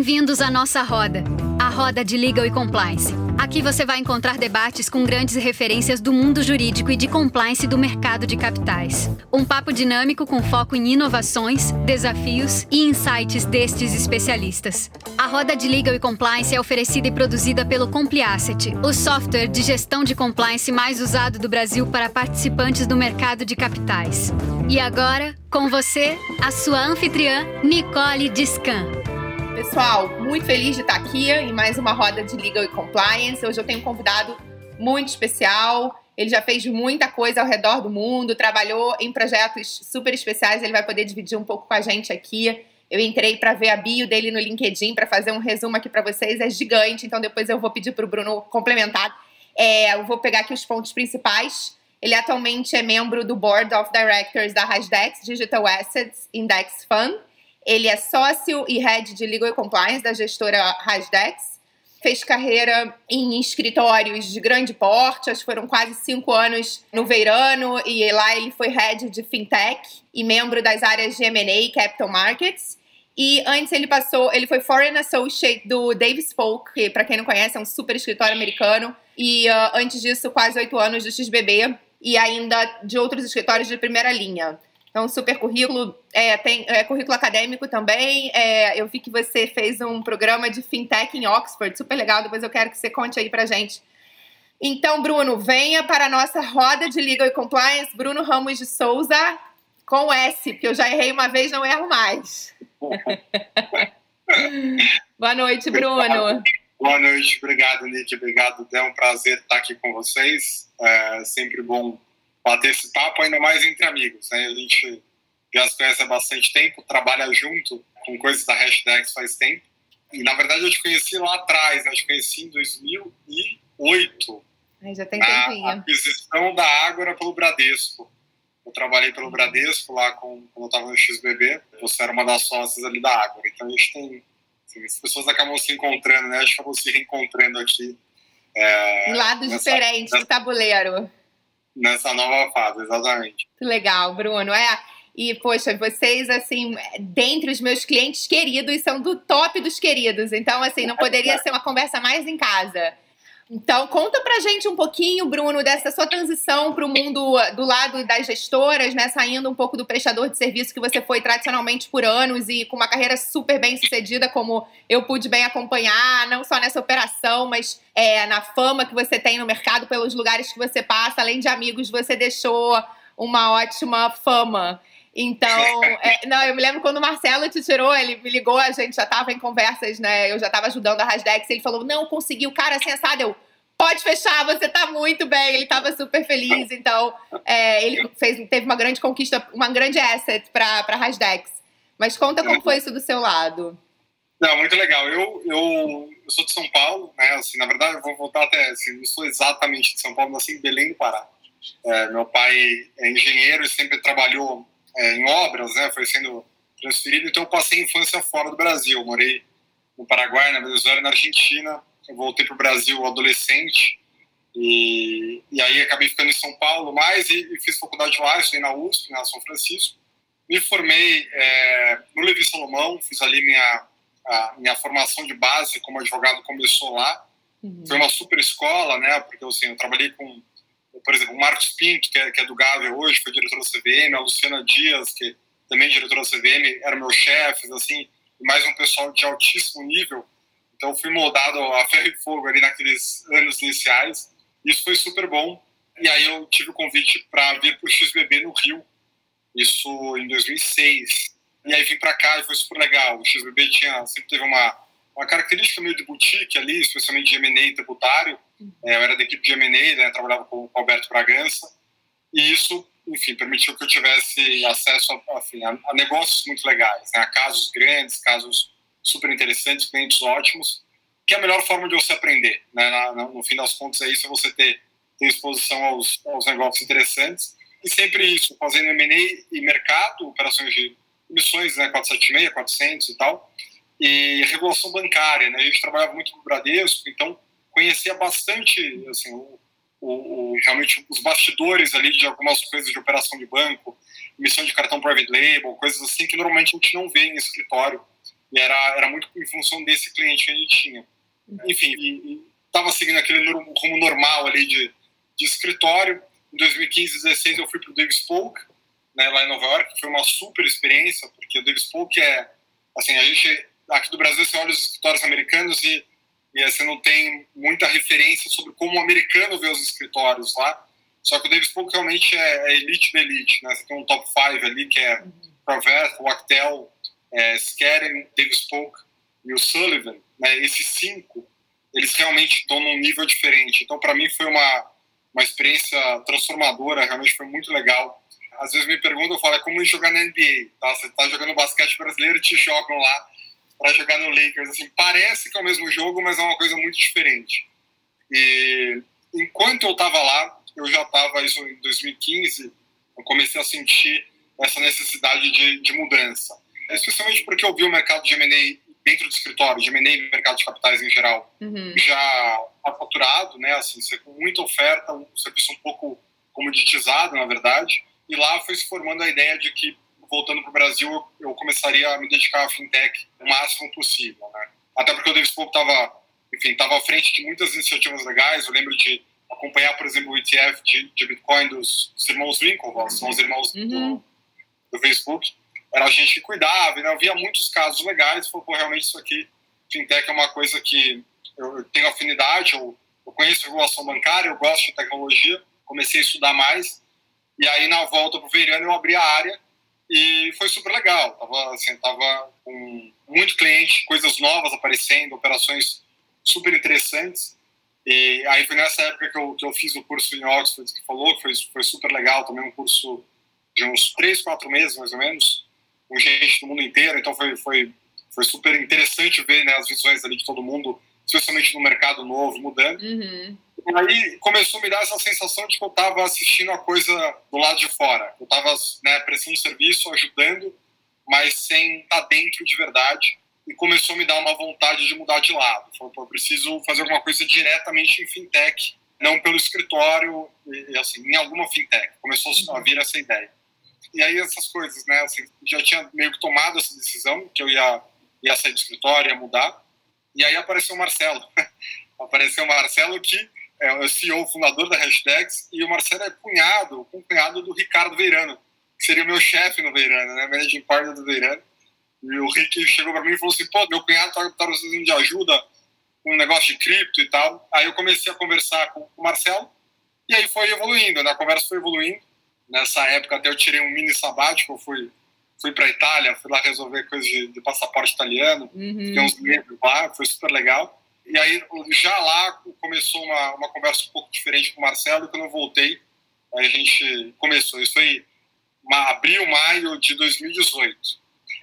Bem-vindos à nossa roda, a roda de Legal e Compliance. Aqui você vai encontrar debates com grandes referências do mundo jurídico e de compliance do mercado de capitais. Um papo dinâmico com foco em inovações, desafios e insights destes especialistas. A roda de Legal e Compliance é oferecida e produzida pelo Compliasset, o software de gestão de compliance mais usado do Brasil para participantes do mercado de capitais. E agora, com você, a sua anfitriã, Nicole Discan. Pessoal, muito feliz de estar aqui em mais uma roda de Legal e Compliance. Hoje eu tenho um convidado muito especial. Ele já fez muita coisa ao redor do mundo, trabalhou em projetos super especiais. Ele vai poder dividir um pouco com a gente aqui. Eu entrei para ver a bio dele no LinkedIn para fazer um resumo aqui para vocês. É gigante, então depois eu vou pedir para o Bruno complementar. É, eu vou pegar aqui os pontos principais. Ele atualmente é membro do Board of Directors da Hasdex Digital Assets Index Fund ele é sócio e head de Legal Compliance da gestora Hasdex. Fez carreira em escritórios de grande porte, acho que foram quase cinco anos no Veirano, e lá ele foi head de fintech e membro das áreas de M&A e capital markets. E antes ele passou, ele foi Foreign Associate do Davis Polk, que para quem não conhece é um super escritório americano. E uh, antes disso, quase oito anos do XBB e ainda de outros escritórios de primeira linha. Então, super currículo, é, tem é, currículo acadêmico também. É, eu vi que você fez um programa de fintech em Oxford, super legal. Depois eu quero que você conte aí pra gente. Então, Bruno, venha para a nossa roda de Legal e Compliance. Bruno Ramos de Souza, com S, porque eu já errei uma vez, não erro mais. Boa noite, Bruno. Boa noite, obrigado, Nick. Obrigado, é um prazer estar aqui com vocês. É sempre bom bater esse papo, ainda mais entre amigos. Né? A gente já se conhece há bastante tempo, trabalha junto com coisas da Hashtags faz tempo. E, na verdade, eu te conheci lá atrás, né? eu te conheci em 2008. Aí já tem tempinho. A aquisição da Ágora pelo Bradesco. Eu trabalhei pelo Bradesco lá com, quando eu estava no XBB. Você era uma das sócias ali da Ágora. Então, a gente tem... Assim, as pessoas acabam se encontrando, né? A gente acabou se reencontrando aqui. É, lados nessa, diferentes nessa... do tabuleiro nessa nova fase, exatamente. Legal, Bruno. É, e, poxa, vocês, assim, dentre os meus clientes queridos, são do top dos queridos. Então, assim, não poderia ser uma conversa mais em casa. Então, conta pra gente um pouquinho, Bruno, dessa sua transição para o mundo do lado das gestoras, né? Saindo um pouco do prestador de serviço que você foi tradicionalmente por anos e com uma carreira super bem sucedida, como eu pude bem acompanhar, não só nessa operação, mas é, na fama que você tem no mercado, pelos lugares que você passa, além de amigos, você deixou uma ótima fama. Então, é, não, eu me lembro quando o Marcelo te tirou, ele me ligou, a gente já tava em conversas, né? Eu já tava ajudando a Rasdex, ele falou: não, conseguiu, cara, sensado. Eu, pode fechar, você tá muito bem. Ele tava super feliz, então é, ele fez, teve uma grande conquista, uma grande asset pra, pra Rasdex. Mas conta como foi isso do seu lado. Não, muito legal. Eu, eu, eu sou de São Paulo, né? Assim, na verdade, eu vou voltar até. Assim, eu sou exatamente de São Paulo, nasci em Belém do Pará. É, meu pai é engenheiro e sempre trabalhou é, em obras, né, foi sendo transferido, então eu passei a infância fora do Brasil. Eu morei no Paraguai, na Venezuela e na Argentina. Eu voltei para o Brasil adolescente e, e aí acabei ficando em São Paulo mais e, e fiz faculdade lá, estudei na USP, na São Francisco. Me formei é, no Levi Salomão, fiz ali minha, a, minha formação de base como advogado, começou lá. Uhum. Foi uma super escola, né, porque assim, eu trabalhei com por exemplo, o Marcos Pinto, que é, que é do Gávea hoje, foi diretor da CVM, a Luciana Dias, que também é diretora da CVM, era meu chefe, assim, e mais um pessoal de altíssimo nível. Então, fui moldado a ferro e fogo ali naqueles anos iniciais. Isso foi super bom. E aí eu tive o convite para vir para o XBB no Rio, isso em 2006. E aí vim para cá e foi super legal. O XBB tinha, sempre teve uma, uma característica meio de boutique ali, especialmente de M&A tributário, é, eu era da equipe de M&A, né, trabalhava com o Alberto Bragança, e isso, enfim, permitiu que eu tivesse acesso a, enfim, a, a negócios muito legais, né, a casos grandes, casos super interessantes, clientes ótimos, que é a melhor forma de você aprender. Né, na, no fim das contas, é isso, é você ter, ter exposição aos, aos negócios interessantes, e sempre isso, fazendo M&A e mercado, operações de emissões, né, 476, 400 e tal, e regulação bancária, né, a gente trabalhava muito com o Bradesco, então conhecia bastante assim, o, o, o, realmente os bastidores ali de algumas coisas de operação de banco, emissão de cartão private label, coisas assim que normalmente a gente não vê em escritório. e era, era muito em função desse cliente que a gente tinha. Enfim, estava seguindo aquele rumo normal ali de, de escritório. Em 2015, 2016 eu fui para o Davis Polk, né, lá em Nova York, foi uma super experiência, porque o Davis Polk é, assim, a gente, aqui do Brasil você olha os escritórios americanos e, e você não tem muita referência sobre como o americano vê os escritórios lá, só que o Davis Polk realmente é, é elite da elite, né, você tem um top 5 ali que é Provet, Wachtel, é, Davis Polk e o Sullivan, né, esses cinco, eles realmente estão num nível diferente. Então, para mim, foi uma, uma experiência transformadora, realmente foi muito legal. Às vezes me perguntam, eu falo, é como jogar na NBA, tá? Você está jogando basquete brasileiro te jogam lá para jogar no Lakers. Assim, parece que é o mesmo jogo, mas é uma coisa muito diferente. E enquanto eu estava lá, eu já estava, isso em 2015, eu comecei a sentir essa necessidade de, de mudança especialmente porque eu vi o mercado de M&A dentro do escritório, de M&A e mercado de capitais em geral, uhum. já faturado, né? Assim, com muita oferta, um serviço um pouco comoditizado, na verdade, e lá foi se formando a ideia de que, voltando para o Brasil, eu começaria a me dedicar à fintech o máximo possível, né? Até porque o Davis Pope estava, enfim, estava à frente de muitas iniciativas legais, eu lembro de acompanhar, por exemplo, o ETF de, de Bitcoin dos, dos irmãos Winklevoss, são os irmãos uhum. do, do Facebook, era a gente que cuidava, né? eu via muitos casos legais, falou, pô, realmente isso aqui, fintech é uma coisa que eu tenho afinidade, eu, eu conheço regulação bancária, eu gosto de tecnologia, comecei a estudar mais, e aí na volta para o Veiriano eu abri a área e foi super legal, tava, assim, tava com muito cliente, coisas novas aparecendo, operações super interessantes, e aí foi nessa época que eu, que eu fiz o curso em Oxford, que falou, que foi, foi super legal, também um curso de uns três, quatro meses, mais ou menos, com gente do mundo inteiro, então foi, foi, foi super interessante ver né, as visões ali de todo mundo, especialmente no mercado novo, mudando. Uhum. E aí começou a me dar essa sensação de que eu estava assistindo a coisa do lado de fora. Eu estava né, prestando serviço, ajudando, mas sem estar tá dentro de verdade. E começou a me dar uma vontade de mudar de lado. Falei, eu preciso fazer alguma coisa diretamente em fintech, não pelo escritório, e, assim, em alguma fintech. Começou a vir essa ideia. E aí essas coisas, né? Assim, já tinha meio que tomado essa decisão que eu ia, ia sair do escritório, ia mudar. E aí apareceu o Marcelo. apareceu o Marcelo que é o CEO, fundador da Hashtags, e o Marcelo é cunhado, cunhado do Ricardo Veirano, que seria o meu chefe no Veirano, né? Managing partner do Veirano. E o Rick chegou para mim e falou assim: pô, meu cunhado tá, tá precisando de ajuda com um negócio de cripto e tal. Aí eu comecei a conversar com o Marcelo, e aí foi evoluindo, né? A conversa foi evoluindo. Nessa época até eu tirei um mini sabático, eu fui, fui para Itália, fui lá resolver coisas de, de passaporte italiano, uhum. fiquei uns meses lá, foi super legal. E aí já lá começou uma, uma conversa um pouco diferente com o Marcelo, quando eu voltei, a gente começou, isso foi abril, maio de 2018.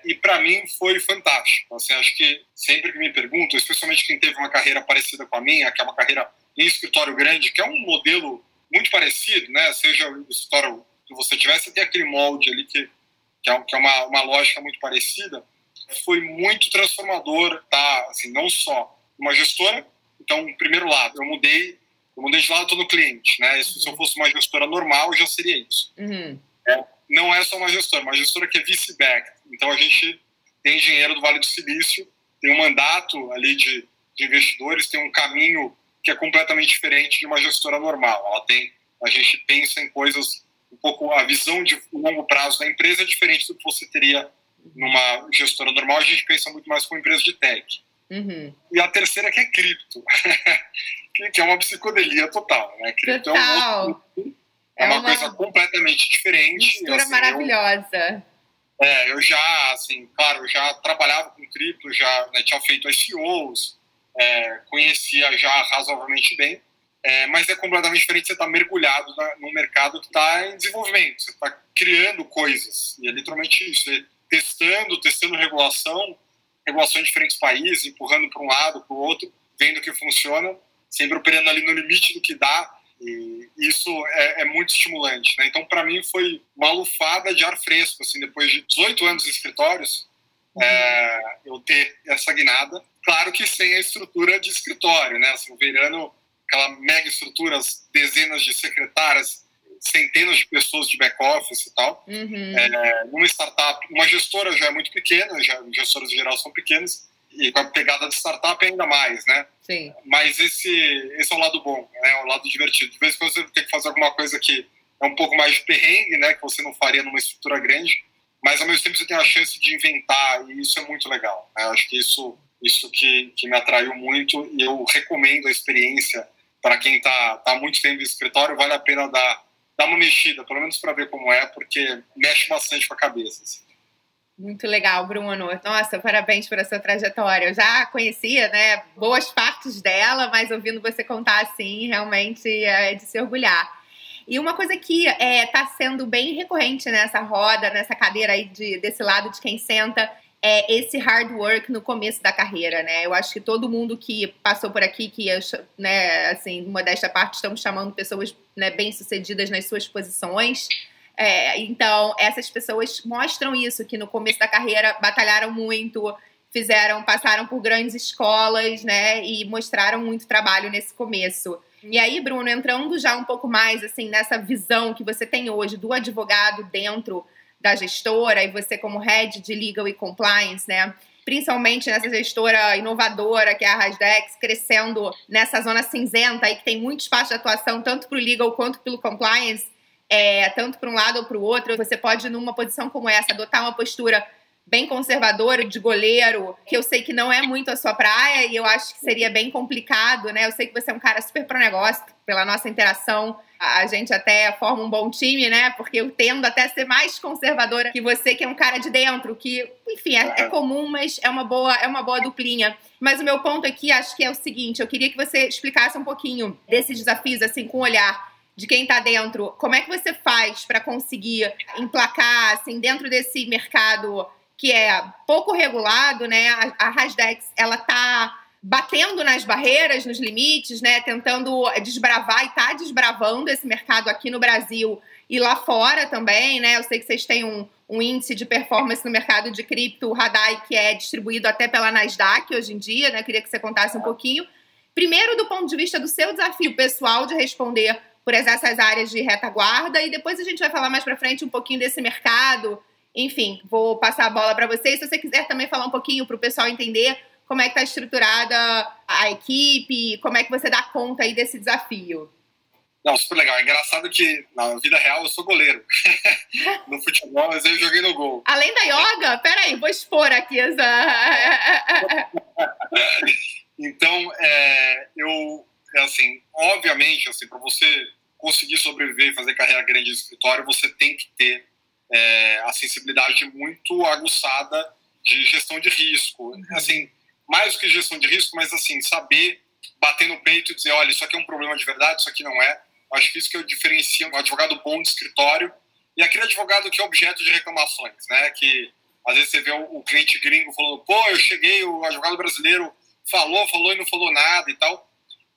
E para mim foi fantástico. Assim, acho que sempre que me perguntam, especialmente quem teve uma carreira parecida com a minha, que é uma carreira em escritório grande, que é um modelo muito parecido, né? Seja o escritório que você tivesse até aquele molde ali que, que é, que é uma, uma lógica muito parecida, foi muito transformador, tá? Assim, não só uma gestora, então, primeiro lado, eu mudei, eu mudei de lado todo cliente, né? Isso, Se eu fosse uma gestora normal, já seria isso. Uhum. É, não é só uma gestora, uma gestora que é vice-back. Então, a gente tem engenheiro do Vale do Silício, tem um mandato ali de, de investidores, tem um caminho que é completamente diferente de uma gestora normal. Ela tem, a gente pensa em coisas um pouco a visão de longo prazo da empresa é diferente do que você teria numa gestora normal. A gente pensa muito mais com empresa de tech. Uhum. E a terceira que é cripto, que é uma psicodelia total, né? Cripto total. é, é, é uma, uma, coisa completamente diferente. Mistura assim, maravilhosa. Eu, é, eu já, assim, claro, eu já trabalhava com cripto, já né, tinha feito ICOs, é, conhecia já razoavelmente bem, é, mas é completamente diferente você estar tá mergulhado na, num mercado que está em desenvolvimento, você está criando coisas, e é literalmente isso, é testando, testando regulação, regulação em diferentes países, empurrando para um lado, para o outro, vendo que funciona, sempre operando ali no limite do que dá, e isso é, é muito estimulante. Né? Então, para mim, foi uma lufada de ar fresco, assim, depois de 18 anos em escritórios, uhum. é, eu ter essa guinada. Claro que sem a estrutura de escritório, né? Assim, o Verano aquela mega estrutura, dezenas de secretárias. Centenas de pessoas de back-office e tal. Uhum. É, numa startup, uma gestora já é muito pequena, já, gestoras em geral são pequenas, e com a pegada de startup ainda mais, né? Sim. Mas esse, esse é o lado bom, né? o lado divertido. De vez em quando você tem que fazer alguma coisa que é um pouco mais de perrengue, né? Que você não faria numa estrutura grande, mas ao mesmo tempo você tem a chance de inventar, e isso é muito legal. Né? Eu acho que isso, isso que, que me atraiu muito, e eu recomendo a experiência para quem está tá muito tempo no escritório, vale a pena dar, dar uma mexida, pelo menos para ver como é, porque mexe bastante com a cabeça. Assim. Muito legal, Bruno. Nossa, parabéns por essa trajetória. Eu já conhecia, né, boas partes dela, mas ouvindo você contar assim, realmente é de se orgulhar. E uma coisa que está é, tá sendo bem recorrente nessa roda, nessa cadeira aí de, desse lado de quem senta, é esse hard work no começo da carreira, né? Eu acho que todo mundo que passou por aqui, que, né, assim, modesta parte, estamos chamando pessoas né, bem-sucedidas nas suas posições. É, então, essas pessoas mostram isso, que no começo da carreira batalharam muito, fizeram, passaram por grandes escolas, né? E mostraram muito trabalho nesse começo. E aí, Bruno, entrando já um pouco mais assim nessa visão que você tem hoje do advogado dentro da gestora e você como head de legal e compliance, né? Principalmente nessa gestora inovadora que é a Rasdex, crescendo nessa zona cinzenta aí que tem muito espaço de atuação tanto para o legal quanto pelo compliance, é, tanto para um lado ou para o outro. Você pode numa posição como essa adotar uma postura bem conservadora de goleiro, que eu sei que não é muito a sua praia e eu acho que seria bem complicado, né? Eu sei que você é um cara super pro negócio, pela nossa interação, a gente até forma um bom time, né? Porque eu tendo até a ser mais conservadora que você, que é um cara de dentro, que, enfim, é, é comum, mas é uma boa, é uma boa duplinha. Mas o meu ponto aqui acho que é o seguinte, eu queria que você explicasse um pouquinho desses desafios assim com o olhar de quem está dentro. Como é que você faz para conseguir emplacar assim dentro desse mercado que é pouco regulado, né? A, a Hasdex, ela tá batendo nas barreiras, nos limites, né? Tentando desbravar e tá desbravando esse mercado aqui no Brasil e lá fora também, né? Eu sei que vocês têm um, um índice de performance no mercado de cripto, o Radai, que é distribuído até pela Nasdaq hoje em dia, né? Queria que você contasse um pouquinho. Primeiro, do ponto de vista do seu desafio pessoal de responder por essas áreas de retaguarda, e depois a gente vai falar mais para frente um pouquinho desse mercado, enfim, vou passar a bola para vocês. Se você quiser também falar um pouquinho para o pessoal entender como é que está estruturada a equipe, como é que você dá conta aí desse desafio. Não, super legal. É engraçado que na vida real eu sou goleiro. no futebol, mas eu joguei no gol. Além da yoga? Peraí, vou expor aqui essa. então, é, eu, assim, obviamente, assim, para você conseguir sobreviver e fazer carreira grande no escritório, você tem que ter é, a sensibilidade muito aguçada de gestão de risco. Uhum. Assim, mais do que gestão de risco, mas assim, saber bater no peito e dizer, olha, isso aqui é um problema de verdade, isso aqui não é. Acho que isso que eu diferencio um advogado bom de escritório e aquele advogado que é objeto de reclamações, né? Que às vezes você vê o, cliente gringo falando, pô, eu cheguei, o advogado brasileiro falou, falou e não falou nada e tal.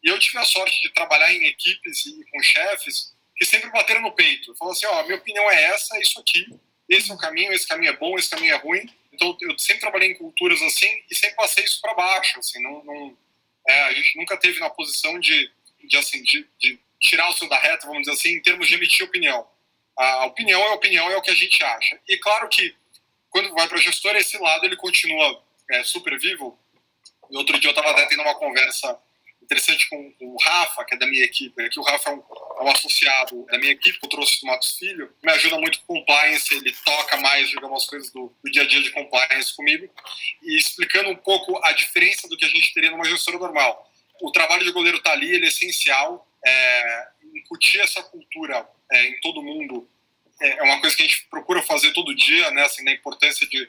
E eu tive a sorte de trabalhar em equipes e com chefes que sempre bateram no peito. Falaram assim, ó, minha opinião é essa, isso aqui, esse é o caminho, esse caminho é bom, esse caminho é ruim. Então, eu sempre trabalhei em culturas assim e sempre passei isso para baixo, assim, não, não é, a gente nunca teve na posição de, de assim, de, de, tirar o seu da reta, vamos dizer assim, em termos de emitir opinião. A opinião é opinião, é o que a gente acha. E claro que quando vai para a gestora, esse lado ele continua é, super vivo. E outro dia eu estava até tendo uma conversa interessante com, o Rafa, que é da minha equipe, que o Rafa é um, é um, associado da minha equipe, que eu trouxe do Matos Filho, me ajuda muito com compliance, ele toca mais, digamos, as coisas do, do, dia a dia de compliance comigo, e explicando um pouco a diferença do que a gente teria numa gestora normal. O trabalho de goleiro tá ali, ele é essencial, é, incutir essa cultura é, em todo mundo é, é uma coisa que a gente procura fazer todo dia, né, assim, da importância de,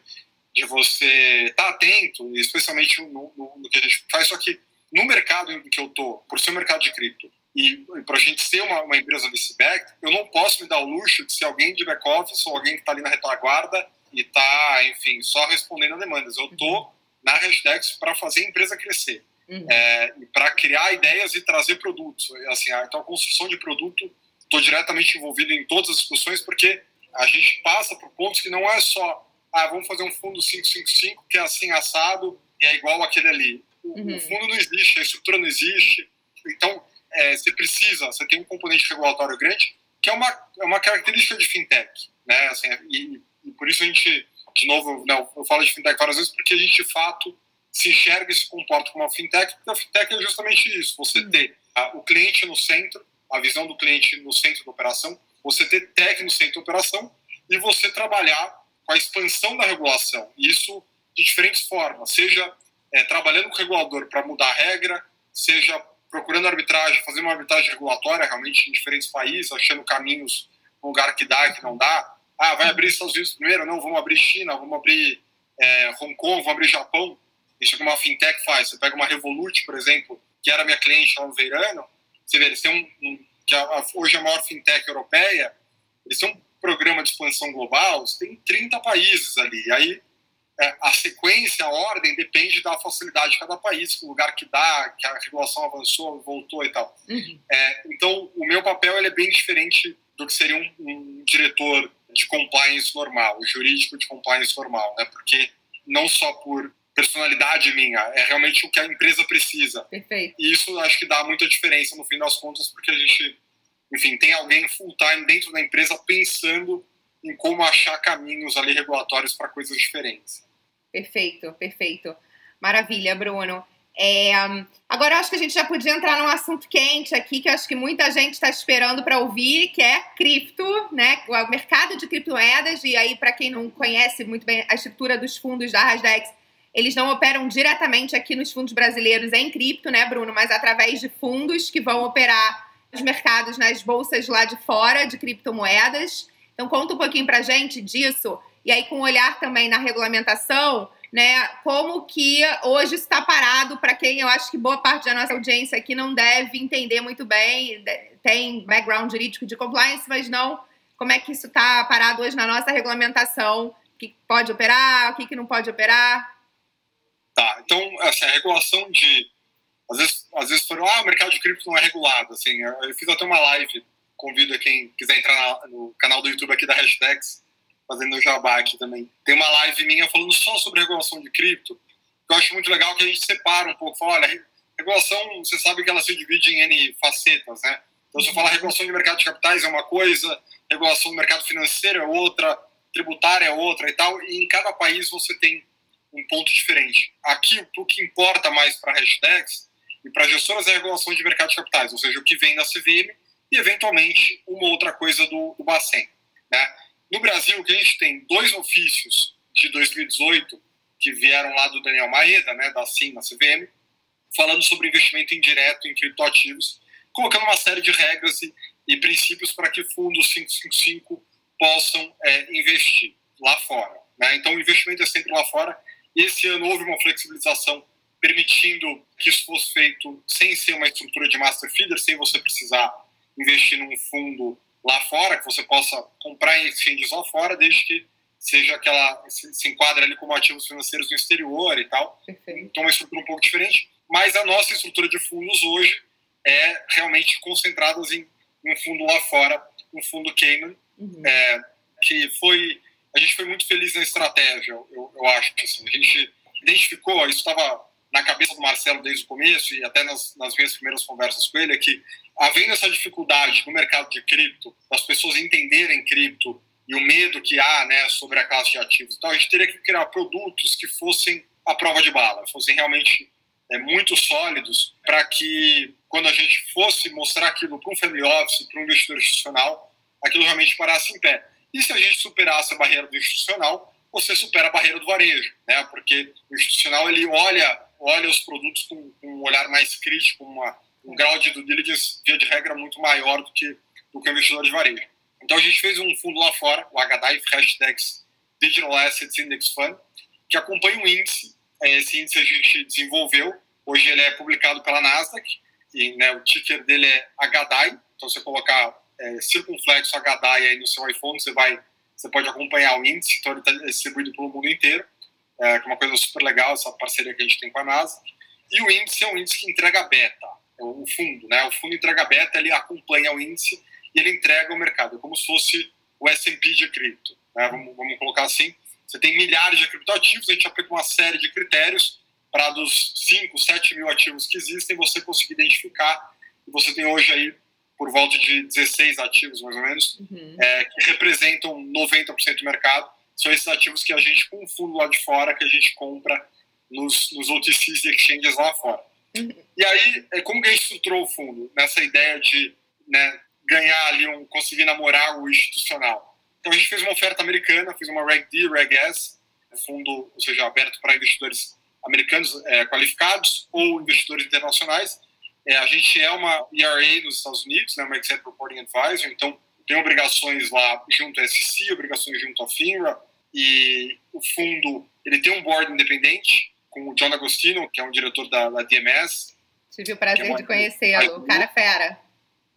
de você estar tá atento, especialmente no, no, no que a gente faz, só que no mercado em que eu tô, por ser um mercado de cripto, e para a gente ser uma, uma empresa VC-backed, eu não posso me dar o luxo de ser alguém de back-office ou alguém que está ali na retaguarda e está, enfim, só respondendo a demandas. Eu estou uhum. na Hashdex para fazer a empresa crescer, uhum. é, para criar ideias e trazer produtos. Assim, então, a construção de produto, estou diretamente envolvido em todas as discussões, porque a gente passa por pontos que não é só, ah, vamos fazer um fundo 555 que é assim assado e é igual aquele ali uhum. o fundo não existe, a estrutura não existe. Então, é, você precisa, você tem um componente regulatório grande, que é uma, é uma característica de fintech, né? Assim, e, e por isso a gente, de novo, não, eu falo de fintech várias vezes, porque a gente, de fato, se enxerga e se comporta como uma fintech, porque a fintech é justamente isso, você hum. ter a, o cliente no centro, a visão do cliente no centro da operação, você ter tech no centro da operação e você trabalhar com a expansão da regulação. Isso de diferentes formas, seja é, trabalhando com o regulador para mudar a regra, seja procurando arbitragem, fazendo uma arbitragem regulatória realmente em diferentes países, achando caminhos lugar que dá que não dá. Ah, vai abrir Estados Unidos primeiro? Não, vamos abrir China, vamos abrir é, Hong Kong, vamos abrir Japão. Isso é que uma fintech faz. Você pega uma Revolut, por exemplo, que era minha cliente lá no Veirano, você vê, eles têm um, um que a, hoje é a maior fintech europeia, eles têm um programa de expansão global, você tem 30 países ali. E aí é, a sequência, a ordem, depende da facilidade de cada país, o lugar que dá, que a regulação avançou, voltou e tal. Uhum. É, então, o meu papel ele é bem diferente do que seria um, um diretor de compliance normal, jurídico de compliance normal, né? Porque não só por personalidade minha, é realmente o que a empresa precisa. Perfeito. E isso acho que dá muita diferença no fim das contas, porque a gente, enfim, tem alguém full time dentro da empresa pensando em como achar caminhos ali regulatórios para coisas diferentes. Perfeito, perfeito. Maravilha, Bruno. É, agora eu acho que a gente já podia entrar num assunto quente aqui, que acho que muita gente está esperando para ouvir, que é cripto, né? O mercado de criptomoedas. E aí, para quem não conhece muito bem a estrutura dos fundos da Rasdex, eles não operam diretamente aqui nos fundos brasileiros em cripto, né, Bruno? Mas através de fundos que vão operar nos mercados, nas bolsas lá de fora de criptomoedas. Então, conta um pouquinho para gente disso. E aí, com um olhar também na regulamentação, né? Como que hoje está parado para quem eu acho que boa parte da nossa audiência aqui não deve entender muito bem, tem background jurídico de compliance, mas não como é que isso está parado hoje na nossa regulamentação, o que pode operar, o que, que não pode operar. Tá, então, assim, a regulação de. Às vezes, às vezes foram, ah, o mercado de cripto não é regulado. Assim, eu fiz até uma live, convido a quem quiser entrar no canal do YouTube aqui da Hashtags, fazendo jabá aqui também. Tem uma live minha falando só sobre regulação de cripto, que eu acho muito legal que a gente separa um pouco. Fala, olha, regulação, você sabe que ela se divide em N facetas, né? Então, se eu falar regulação de mercado de capitais é uma coisa, regulação do mercado financeiro é outra, tributária é outra e tal, e em cada país você tem um ponto diferente. Aqui, o que importa mais para hashtags e para gestoras é a regulação de mercado de capitais, ou seja, o que vem da CVM e, eventualmente, uma outra coisa do, do Bacen. Né? No Brasil, que a gente tem dois ofícios de 2018 que vieram lá do Daniel Maeda, né, da CIM, na CVM, falando sobre investimento indireto em criptoativos, colocando uma série de regras e, e princípios para que fundos 555 possam é, investir lá fora. Né? Então, o investimento é sempre lá fora esse ano houve uma flexibilização permitindo que isso fosse feito sem ser uma estrutura de master feeder, sem você precisar investir num fundo lá fora, que você possa comprar em exchanges lá fora, desde que seja aquela se, se enquadra ali como ativos financeiros no exterior e tal. Perfeito. Então, uma estrutura um pouco diferente. Mas a nossa estrutura de fundos hoje é realmente concentrada em um fundo lá fora, um fundo Cayman, uhum. é, que foi a gente foi muito feliz na estratégia, eu, eu acho. Assim, a gente identificou, isso estava na cabeça do Marcelo desde o começo e até nas, nas minhas primeiras conversas com ele, é que havendo essa dificuldade no mercado de cripto, das pessoas entenderem cripto e o medo que há né, sobre a classe de ativos, então a gente teria que criar produtos que fossem a prova de bala, fossem realmente é, muito sólidos para que quando a gente fosse mostrar aquilo para um family office, para um investidor institucional, aquilo realmente parasse em pé. E se a gente superasse a barreira do institucional, você supera a barreira do varejo, né? Porque o institucional ele olha, olha os produtos com, com um olhar mais crítico, uma, um grau de due diligence, via de regra, muito maior do que, do que o investidor de varejo. Então a gente fez um fundo lá fora, o HDI Hashtags Digital Assets Index Fund, que acompanha o índice. É, esse índice a gente desenvolveu, hoje ele é publicado pela Nasdaq, e né, o ticker dele é HDI, então você colocar é, circunflexo HDI aí no seu iPhone, você vai, você pode acompanhar o índice, então ele está distribuído pelo mundo inteiro, é, que é uma coisa super legal, essa parceria que a gente tem com a NASA. E o índice é um índice que entrega beta, é o fundo, né? O fundo entrega beta, ele acompanha o índice e ele entrega o mercado, é como se fosse o S&P de cripto, né? vamos, vamos colocar assim. Você tem milhares de criptoativos, a gente aplica uma série de critérios para dos 5, 7 mil ativos que existem, você conseguir identificar. E você tem hoje aí por volta de 16 ativos, mais ou menos, uhum. é, que representam 90% do mercado. São esses ativos que a gente, com o fundo lá de fora, que a gente compra nos, nos OTCs e exchanges lá fora. Uhum. E aí, é, como que a gente estruturou o fundo? Nessa ideia de né, ganhar ali, um, conseguir namorar o institucional. Então a gente fez uma oferta americana, fez uma Reg D, Reg S, fundo, ou seja, aberto para investidores americanos é, qualificados ou investidores internacionais. É, a gente é uma ERA nos Estados Unidos, né, uma Executive Reporting Advisor, então tem obrigações lá junto à SEC, obrigações junto à FINRA, e o fundo ele tem um board independente com o John Agostino, que é um diretor da, da DMS. Tive o prazer é de conhecê-lo, o cara fera.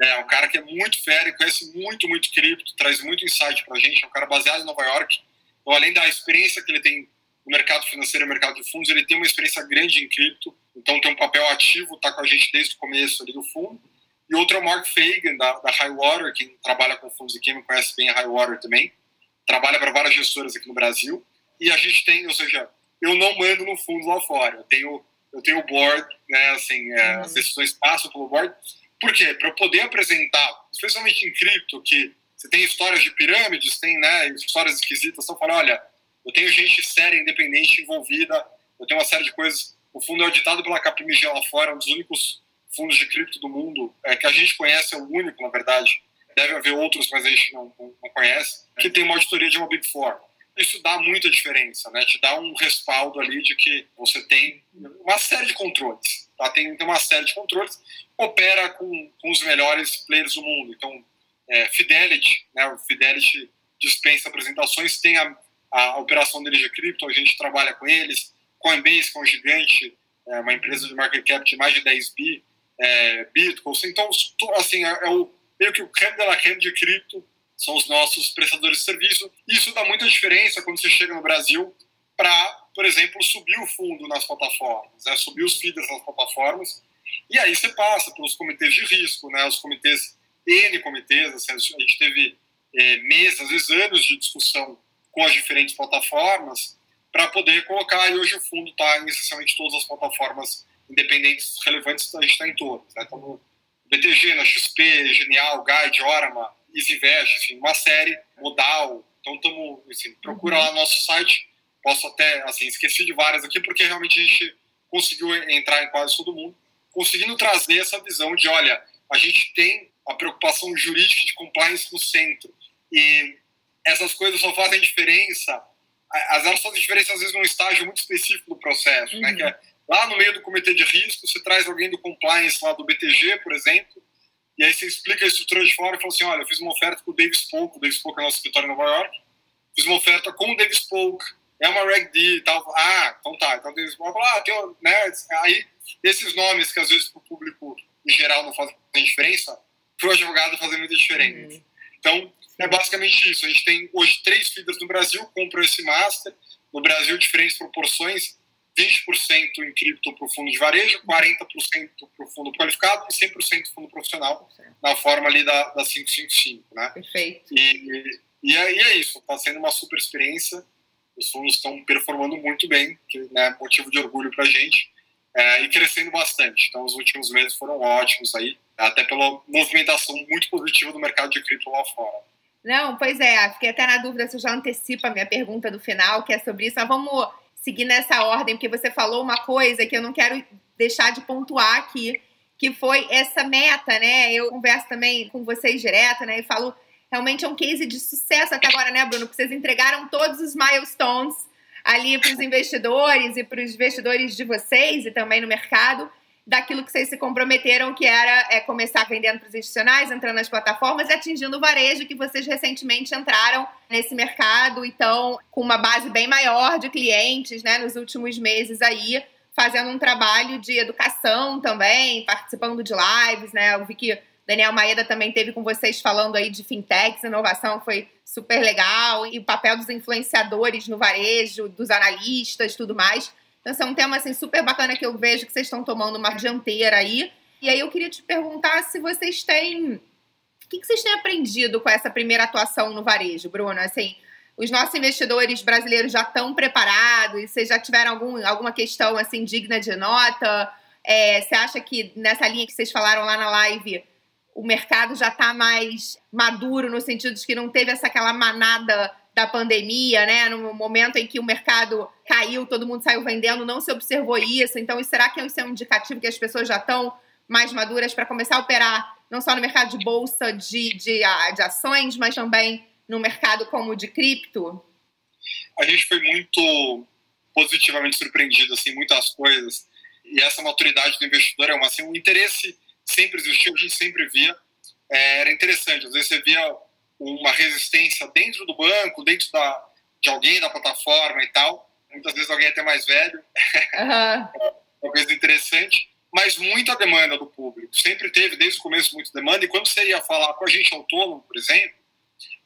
É, um cara que é muito fera e conhece muito, muito cripto, traz muito insight para a gente, é um cara baseado em Nova York. Então, além da experiência que ele tem no mercado financeiro e no mercado de fundos, ele tem uma experiência grande em cripto, então tem um papel ativo, está com a gente desde o começo ali do fundo. E outro é o Mark Fagan, da, da Highwater, quem trabalha com fundos e quem me conhece bem a Highwater também. Trabalha para várias gestoras aqui no Brasil. E a gente tem, ou seja, eu não mando no fundo lá fora. Eu tenho, eu tenho o board, né, assim, é, as decisões passam pelo board. Por quê? Para eu poder apresentar, especialmente em cripto, que você tem histórias de pirâmides, tem né, histórias esquisitas, então fala, olha, eu tenho gente séria, independente, envolvida, eu tenho uma série de coisas. O fundo é auditado pela KPMG lá fora, um dos únicos fundos de cripto do mundo, é, que a gente conhece, é o único, na verdade. Deve haver outros, mas a gente não, não, conhece, que tem uma auditoria de uma Big Four. Isso dá muita diferença, né? Te dá um respaldo ali de que você tem uma série de controles. Tá? Tem, tem uma série de controles, opera com, com os melhores players do mundo. Então, é, Fidelity, né? O Fidelity dispensa apresentações, tem a, a operação deles de cripto, a gente trabalha com eles. Coinbase, que é um gigante, é uma empresa de market cap de mais de 10 bi, é, Bitcoin. Então, assim, é, é o, meio que o creme de la creme de cripto são os nossos prestadores de serviço. Isso dá muita diferença quando você chega no Brasil para, por exemplo, subir o fundo nas plataformas, né? subir os feeders nas plataformas. E aí você passa pelos comitês de risco, né? os comitês, N comitês, assim, a gente teve é, meses, às vezes anos de discussão com as diferentes plataformas para poder colocar, e hoje o fundo está em essencialmente todas as plataformas independentes relevantes, a gente está em todas. Né? Então, no BTG, na XP, Genial, Guide, Orama, EasyVest, assim, uma série modal. Então, tamo, assim, procura lá no nosso site. Posso até, assim, esqueci de várias aqui, porque realmente a gente conseguiu entrar em quase todo mundo, conseguindo trazer essa visão de, olha, a gente tem a preocupação jurídica de compliance no centro. E essas coisas só fazem diferença, elas fazem diferença às vezes num estágio muito específico do processo, uhum. né? Que é lá no meio do comitê de risco, você traz alguém do compliance lá do BTG, por exemplo, e aí você explica a estrutura de fora e fala assim, olha, eu fiz uma oferta com o Davis Polk, o Davis Polk é nosso escritório em Nova York, fiz uma oferta com o Davis Polk, é uma Reg D e tal. Ah, então tá, então o Davis Polk, ah, tem, né? Aí esses nomes que às vezes para o público em geral não fazem diferença, para o advogado fazem muita diferença. Uhum. Então, é basicamente isso. A gente tem hoje três feeders no Brasil, compram esse master. No Brasil, diferentes proporções: 20% em cripto para o fundo de varejo, 40% para o fundo qualificado e 100% fundo profissional, na forma ali da, da 555. Né? Perfeito. E, e, é, e é isso. Está sendo uma super experiência. Os fundos estão performando muito bem, que é né, motivo de orgulho para a gente. É, e crescendo bastante. Então, os últimos meses foram ótimos aí, até pela movimentação muito positiva do mercado de cripto lá fora. Não, pois é, fiquei até na dúvida se eu já antecipo a minha pergunta do final, que é sobre isso, mas vamos seguir nessa ordem, porque você falou uma coisa que eu não quero deixar de pontuar aqui, que foi essa meta, né? Eu converso também com vocês direto, né? E falo, realmente é um case de sucesso até agora, né, Bruno? Porque vocês entregaram todos os milestones ali para os investidores e para os investidores de vocês e também no mercado daquilo que vocês se comprometeram, que era é, começar vendendo para os institucionais, entrando nas plataformas e atingindo o varejo, que vocês recentemente entraram nesse mercado, então, com uma base bem maior de clientes, né, nos últimos meses aí, fazendo um trabalho de educação também, participando de lives, né, eu vi que Daniel Maeda também teve com vocês falando aí de fintechs, inovação, foi super legal, e o papel dos influenciadores no varejo, dos analistas, tudo mais. Então, esse é um tema assim, super bacana que eu vejo que vocês estão tomando uma dianteira aí. E aí eu queria te perguntar se vocês têm. O que, vocês têm aprendido com essa primeira atuação no varejo, Bruno? Assim, os nossos investidores brasileiros já estão preparados? Vocês já tiveram algum, alguma questão assim digna de nota? É, você acha que nessa linha que vocês falaram lá na live, o mercado já está mais maduro no sentido de que não teve essa aquela manada da pandemia, né? No momento em que o mercado caiu, todo mundo saiu vendendo, não se observou isso. Então, será que isso é um indicativo que as pessoas já estão mais maduras para começar a operar não só no mercado de bolsa de, de, de ações, mas também no mercado como de cripto? A gente foi muito positivamente surpreendido, assim, muitas coisas. E essa maturidade do investidor é uma, assim, um interesse sempre existiu, a gente sempre via. É, era interessante, às vezes você via uma resistência dentro do banco, dentro da, de alguém da plataforma e tal. Muitas vezes alguém até mais velho. Uhum. uma coisa interessante. Mas muita demanda do público. Sempre teve, desde o começo, muita demanda. E quando você ia falar com a gente autônomo, por exemplo,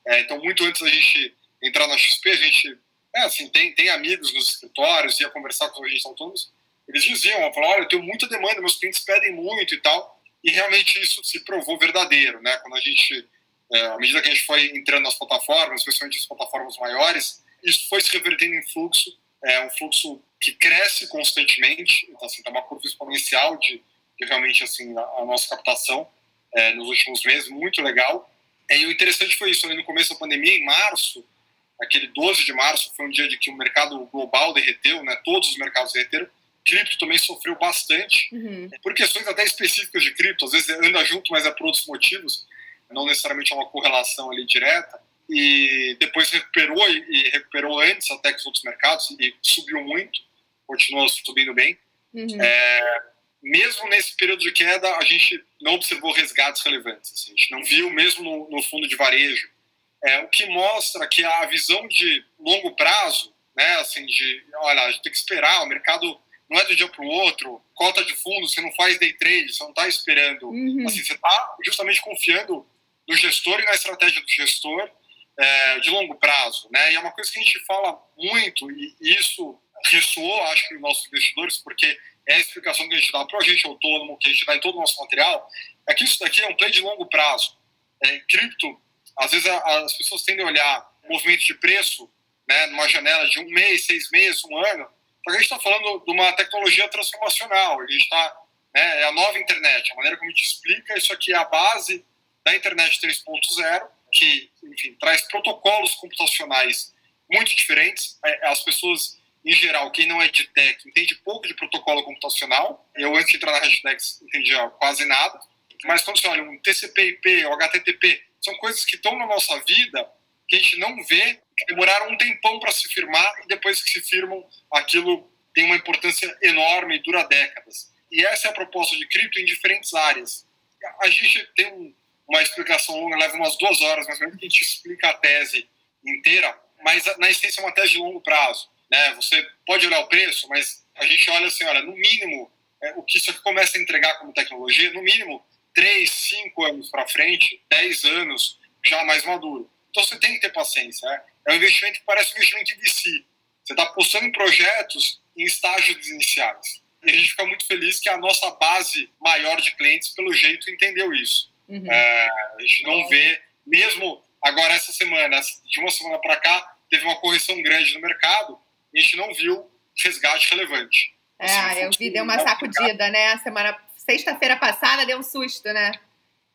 é, então muito antes da gente entrar na XP, a gente é, assim, tem, tem amigos nos escritórios, ia conversar com os agentes autônomos, eles diziam, falaram, olha, eu tenho muita demanda, meus clientes pedem muito e tal, e realmente isso se provou verdadeiro, né? Quando a gente, é, à medida que a gente foi entrando nas plataformas, especialmente as plataformas maiores, isso foi se revertendo em fluxo, é um fluxo que cresce constantemente, então assim, tá uma curva exponencial de, de realmente assim a, a nossa captação é, nos últimos meses, muito legal. E o interessante foi isso, ali no começo da pandemia, em março, aquele 12 de março foi um dia de que o mercado global derreteu, né? Todos os mercados derreteram. Cripto também sofreu bastante, uhum. por questões até específicas de cripto, às vezes anda junto, mas é por outros motivos, não necessariamente é uma correlação ali direta. E depois recuperou e recuperou antes até que os outros mercados e subiu muito, continua subindo bem. Uhum. É, mesmo nesse período de queda, a gente não observou resgates relevantes. Assim, a gente não viu, mesmo no, no fundo de varejo, é, o que mostra que a visão de longo prazo, né, assim, de, olha, a gente tem que esperar, o mercado não é do dia para o outro, cota de fundo, você não faz day trade, você não está esperando, uhum. assim, você está justamente confiando no gestor e na estratégia do gestor é, de longo prazo, né, e é uma coisa que a gente fala muito, e isso ressoou, acho que, os nossos investidores, porque é a explicação que a gente dá para o agente autônomo, que a gente dá em todo o nosso material, é que isso daqui é um play de longo prazo. É, cripto às vezes as pessoas tendem a olhar o movimento de preço né, numa janela de um mês, seis meses, um ano, porque a gente está falando de uma tecnologia transformacional, a gente está, né, é a nova internet, a maneira como a gente explica, isso aqui é a base da internet 3.0, que, enfim, traz protocolos computacionais muito diferentes, é, as pessoas em geral, quem não é de tech entende pouco de protocolo computacional. Eu, antes de entrar na hashtag, entendia quase nada. Mas quando você olha um TCP/IP HTTP, são coisas que estão na nossa vida que a gente não vê, que demoraram um tempão para se firmar e depois que se firmam, aquilo tem uma importância enorme e dura décadas. E essa é a proposta de cripto em diferentes áreas. A gente tem um, uma explicação longa, leva umas duas horas, mas mesmo que a gente explica a tese inteira, mas na essência é uma tese de longo prazo. Né? Você pode olhar o preço, mas a gente olha assim, olha, no mínimo, é, o que isso aqui começa a entregar como tecnologia, no mínimo, 3, 5 anos para frente, 10 anos já mais maduro. Então você tem que ter paciência. Né? É um investimento que parece um investimento de VC. Você está apostando em projetos em estágios iniciais. E a gente fica muito feliz que a nossa base maior de clientes, pelo jeito, entendeu isso. Uhum. É, a gente não vê, mesmo agora essa semana, de uma semana para cá, teve uma correção grande no mercado e a gente não viu resgate relevante. É, assim, eu vi, deu uma sacudida, né? A semana sexta-feira passada deu um susto, né?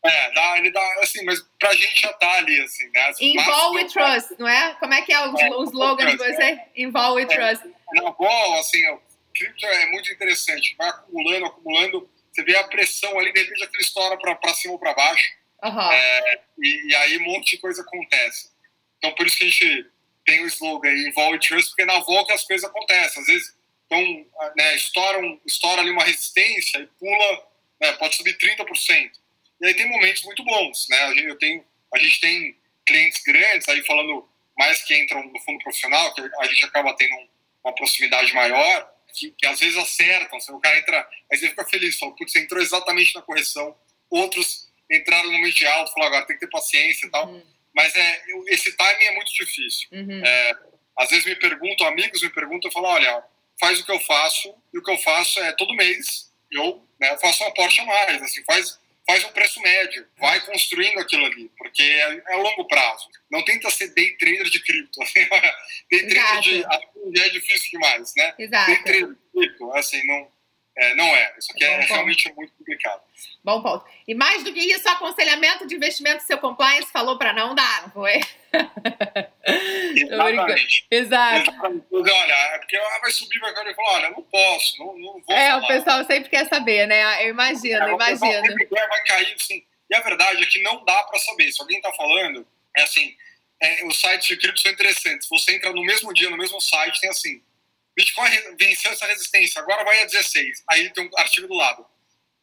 É, dá, ele dá, assim, mas pra gente já tá ali, assim, né? Assim, Involve we trust, não é? Como é que é o, é, o slogan de você? É. Involve we é. trust. Não, bom, assim, o cripto é muito interessante. Vai acumulando, acumulando, você vê a pressão ali, de repente aquilo estoura pra cima ou pra baixo. Uhum. É, e, e, aí um monte de coisa acontece. Então por isso que a gente tem o slogan Involve Trust, porque na volta as coisas acontecem. Às vezes então, né, estoura, um, estoura ali uma resistência e pula, né, pode subir 30%. E aí tem momentos muito bons, né? A gente, eu tenho, a gente tem clientes grandes, aí falando mais que entram no fundo profissional, que a gente acaba tendo uma proximidade maior, que, que às vezes acertam. Assim, o cara entra, aí você fica feliz, fala, putz, você entrou exatamente na correção. Outros entraram no momento alto, falou, agora tem que ter paciência e tal. Uhum. Mas é, esse timing é muito difícil. Uhum. É, às vezes me perguntam, amigos me perguntam, eu falo, olha, faz o que eu faço, e o que eu faço é todo mês eu né, faço um aporte a mais, assim, faz, faz um preço médio, vai construindo aquilo ali, porque é, é a longo prazo. Não tenta ser day trader de cripto. Assim, day trader de, é difícil demais, né? Exato. Day trader de cripto, assim, não, É, não é. Isso aqui é, bom, realmente muito complicado. Bom ponto. E mais do que isso, aconselhamento de investimento seu compliance falou para não dar, não foi? Exatamente. Exato. Exatamente. Olha, é porque ela vai subir, vai cair e falar, olha, não posso, não, não vou É, falar. o pessoal sempre quer saber, né? Eu imagino, é, imagino. vai cair, assim. E a verdade é que não dá para saber. Se alguém está falando, é assim, é, os sites de cripto são interessantes. Você entra no mesmo dia, no mesmo site, tem assim, Bitcoin venceu essa resistência, agora vai a 16. Aí tem um artigo do lado.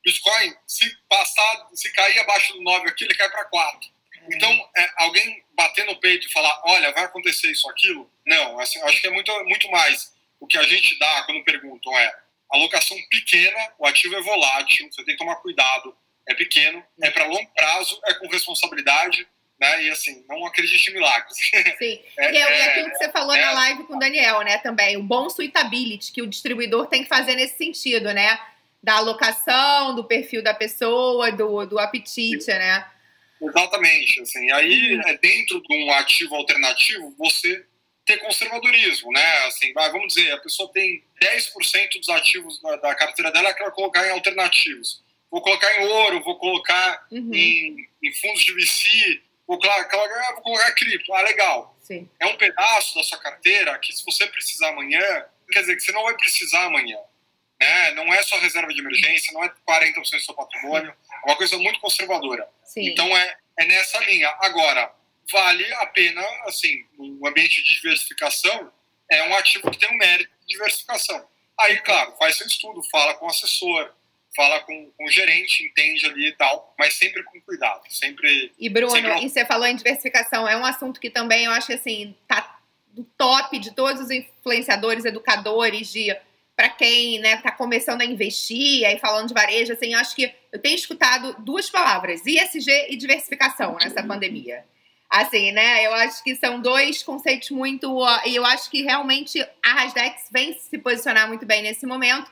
Bitcoin, se passar, se cair abaixo do 9 aqui, ele cai para 4. Então, é, alguém bater no peito e falar, olha, vai acontecer isso, aquilo, não. Assim, acho que é muito, muito mais o que a gente dá quando perguntam é alocação pequena, o ativo é volátil, você tem que tomar cuidado, é pequeno, é para longo prazo, é com responsabilidade, né? E assim, não acredite em milagres. Sim. É, e, é, e aquilo que você falou é, na live com o Daniel, né, também, o bom suitability que o distribuidor tem que fazer nesse sentido, né? Da alocação, do perfil da pessoa, do, do apetite, né? Exatamente, assim, aí é dentro de um ativo alternativo, você ter conservadorismo, né? Assim, vamos dizer, a pessoa tem 10% dos ativos da, da carteira dela que ela colocar em alternativos. Vou colocar em ouro, vou colocar uhum. em, em fundos de VC, Vou colocar, vou colocar cripto. Ah, legal. Sim. É um pedaço da sua carteira que, se você precisar amanhã, quer dizer que você não vai precisar amanhã. Né? Não é só reserva de emergência, não é 40% do seu patrimônio. É uma coisa muito conservadora. Sim. Então, é, é nessa linha. Agora, vale a pena, assim, no ambiente de diversificação, é um ativo que tem um mérito de diversificação. Aí, claro, faz seu estudo, fala com o assessor, fala com, com o gerente, entende ali e tal, mas sempre com cuidado, sempre... E Bruno, sempre... e você falou em diversificação, é um assunto que também eu acho que assim, tá do top de todos os influenciadores, educadores, de para quem né, tá começando a investir, aí falando de varejo, assim, acho que eu tenho escutado duas palavras, ISG e diversificação nessa pandemia. Assim, né? Eu acho que são dois conceitos muito. E eu acho que realmente a Rasdex vem se posicionar muito bem nesse momento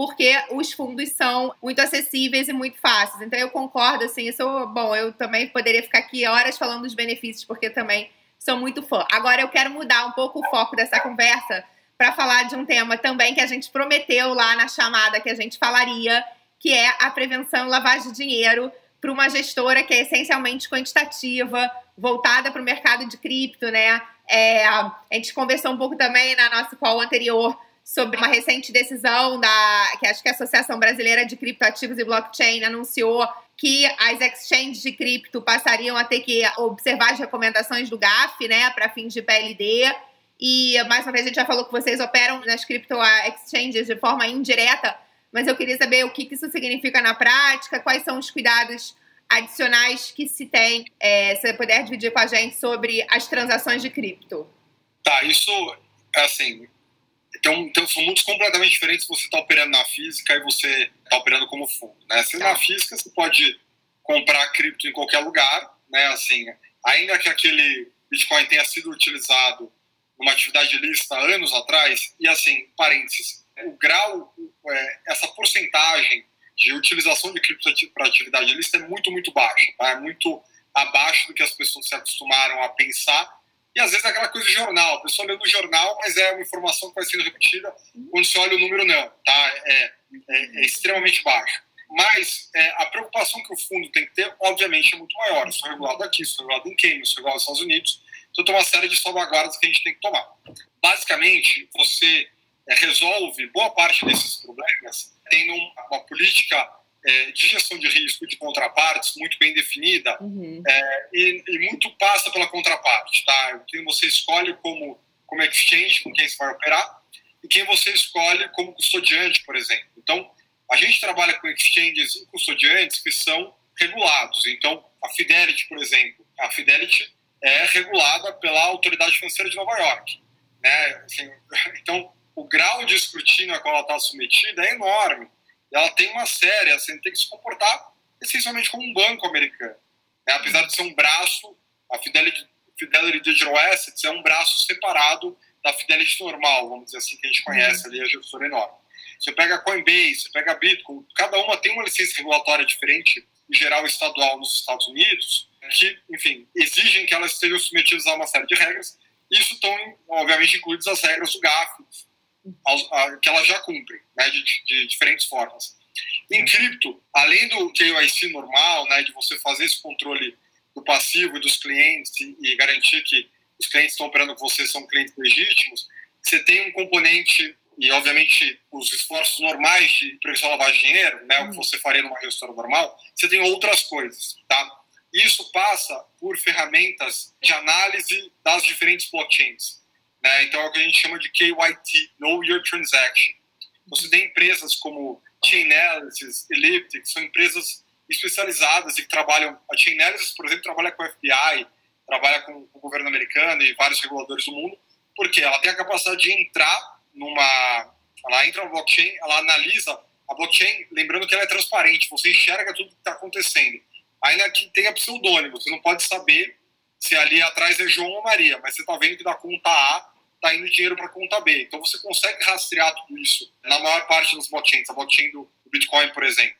porque os fundos são muito acessíveis e muito fáceis. Então eu concordo, assim, eu sou, bom, eu também poderia ficar aqui horas falando dos benefícios, porque também sou muito fã. Agora eu quero mudar um pouco o foco dessa conversa para falar de um tema também que a gente prometeu lá na chamada que a gente falaria, que é a prevenção lavagem de dinheiro para uma gestora que é essencialmente quantitativa, voltada para o mercado de cripto, né? É, a gente conversou um pouco também na nossa call anterior sobre uma recente decisão da que acho que a Associação Brasileira de Criptoativos e Blockchain anunciou que as exchanges de cripto passariam a ter que observar as recomendações do GAF, né, para fins de PLD. E mais uma vez a gente já falou que vocês operam nas cripto exchanges de forma indireta, mas eu queria saber o que isso significa na prática, quais são os cuidados adicionais que se tem, é, se você puder dividir com a gente sobre as transações de cripto. Tá, isso, assim, então, são mundos completamente diferentes se você está operando na física e você está operando como fundo. Né? Se na física, você pode comprar cripto em qualquer lugar, né? assim, ainda que aquele Bitcoin tenha sido utilizado numa atividade lícita anos atrás, e assim, parênteses, o grau, é, essa porcentagem de utilização de cripto para atividade lícita é muito, muito baixa, tá? é muito abaixo do que as pessoas se acostumaram a pensar e às vezes é aquela coisa de jornal, a pessoa lê no jornal, mas é uma informação que vai sendo repetida, quando você olha o número não, tá? É, é, é extremamente baixo. Mas é, a preocupação que o fundo tem que ter, obviamente, é muito maior. Eu sou regulado aqui, sou regulado em Quênia, sou regulado nos Estados Unidos, então tem uma série de salvaguardas que a gente tem que tomar. Basicamente, você é, resolve boa parte desses problemas tendo uma política é, de gestão de risco de contrapartes muito bem definida uhum. é, e, e, muito passa pela contraparte, tá? Quem você escolhe como, como exchange com quem você vai operar e quem você escolhe como custodiante, por exemplo. Então, a gente trabalha com exchanges e custodiantes que são regulados. Então, a Fidelity, por exemplo, a Fidelity é regulada pela Autoridade Financeira de Nova York. Né? Assim, então, o grau de escrutínio a qual ela está submetida é enorme ela tem uma série, assim, tem que se comportar essencialmente como um banco americano. Né? Apesar de ser um braço, a Fidelity, Fidelity Digital Assets é um braço separado da Fidelity normal, vamos dizer assim, que a gente conhece ali, a gestora enorme. Você pega a Coinbase, você pega a Bitcoin, cada uma tem uma licença regulatória diferente, em geral estadual nos Estados Unidos, que, enfim, exigem que elas estejam submetidas a uma série de regras. Isso estão, obviamente, incluídas as regras do GAF, que elas já cumprem, né, de, de diferentes formas. Em cripto, além do KYC normal, né, de você fazer esse controle do passivo e dos clientes e, garantir que os clientes que estão operando com você são clientes legítimos, você tem um componente e obviamente os esforços normais de prevenção de dinheiro, né, o que uhum. você faria numa gestora normal, você tem outras coisas, tá? Isso passa por ferramentas de análise das diferentes blockchains, né? Então é o que a gente chama de KYT, Know Your Transaction. Você tem empresas como Chainalysis, Elliptic, são empresas especializadas e que trabalham. A Chainalysis, por exemplo, trabalha com o FBI, trabalha com o governo americano e vários reguladores do mundo, porque ela tem a capacidade de entrar numa. Ela entra no blockchain, ela analisa a blockchain, lembrando que ela é transparente, você enxerga tudo que está acontecendo. Ainda que tenha pseudônimo, você não pode saber se ali atrás é João ou Maria, mas você está vendo que da conta A está indo dinheiro para a conta B. Então você consegue rastrear tudo isso na maior parte dos blockchains, a blockchain do Bitcoin, por exemplo.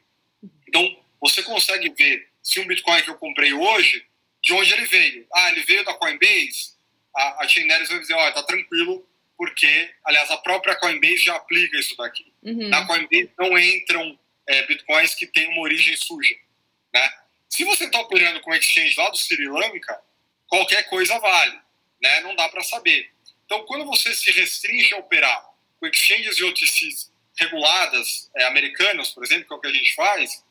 Então você consegue ver se um Bitcoin que eu comprei hoje, de onde ele veio. Ah, ele veio da Coinbase? A, a Chainalysis vai dizer, oh, tá tranquilo, porque, aliás, a própria Coinbase já aplica isso daqui. Uhum. Na Coinbase não entram é, bitcoins que têm uma origem suja. Né? Se você está operando com exchange lá do Sri Lanka, qualquer coisa vale. Né? Não dá para saber. Então, quando você se restringe a operar com exchanges e OTCs reguladas, é, americanas, por exemplo, que é o que a gente faz,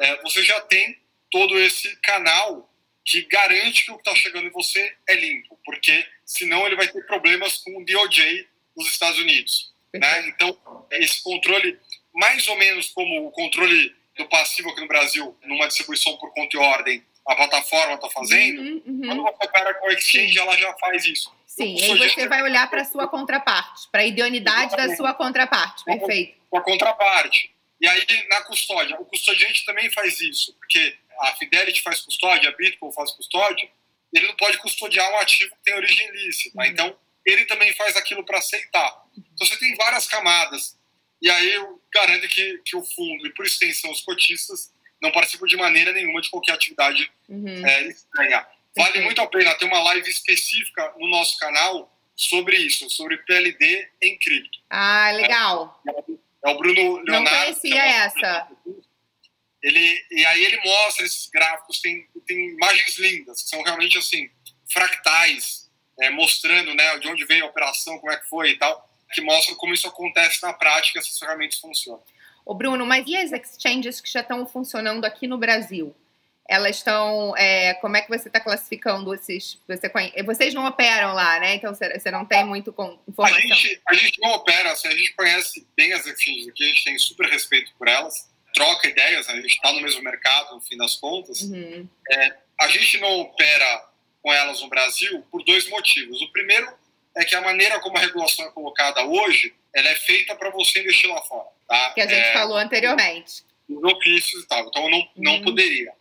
é, você já tem todo esse canal que garante que o que está chegando em você é limpo, porque senão ele vai ter problemas com o DOJ nos Estados Unidos. Né? Então, esse controle, mais ou menos como o controle do passivo aqui no Brasil, numa distribuição por conta e ordem, a plataforma está fazendo, uhum, uhum. quando você opera com o exchange, ela já faz isso. Sim, então, aí você vai olhar para a sua contraparte, para a idoneidade da sua contraparte, perfeito. Com a contraparte. E aí, na custódia, o custodiante também faz isso, porque a Fidelity faz custódia, a Bitcoin faz custódia, ele não pode custodiar um ativo que tem origem ilícita. Uhum. Então, ele também faz aquilo para aceitar. Então, você tem várias camadas. E aí, eu garanto que, que o fundo, e por extensão os cotistas, não participam de maneira nenhuma de qualquer atividade uhum. é, estranha. Vale muito a pena ter uma live específica no nosso canal sobre isso, sobre PLD em cripto. Ah, legal. É, é o Bruno Leonardo. Não conhecia é essa. Ele, e aí ele mostra esses gráficos, tem, tem imagens lindas, que são realmente assim, fractais, é, mostrando né, de onde veio a operação, como é que foi e tal, que mostram como isso acontece na prática, essas ferramentas funcionam. Ô Bruno, mas e as exchanges que já estão funcionando aqui no Brasil? Elas estão. É, como é que você está classificando esses. Você conhece, vocês não operam lá, né? Então você não tem muito informação. A gente, a gente não opera, assim, a gente conhece bem as exchanges aqui, a gente tem super respeito por elas troca ideias, a gente está no mesmo mercado, no fim das contas. Uhum. É, a gente não opera com elas no Brasil por dois motivos. O primeiro é que a maneira como a regulação é colocada hoje, ela é feita para você investir lá fora. Tá? Que a gente é, falou anteriormente. Os ofícios e tal. Então, não, não uhum. poderia.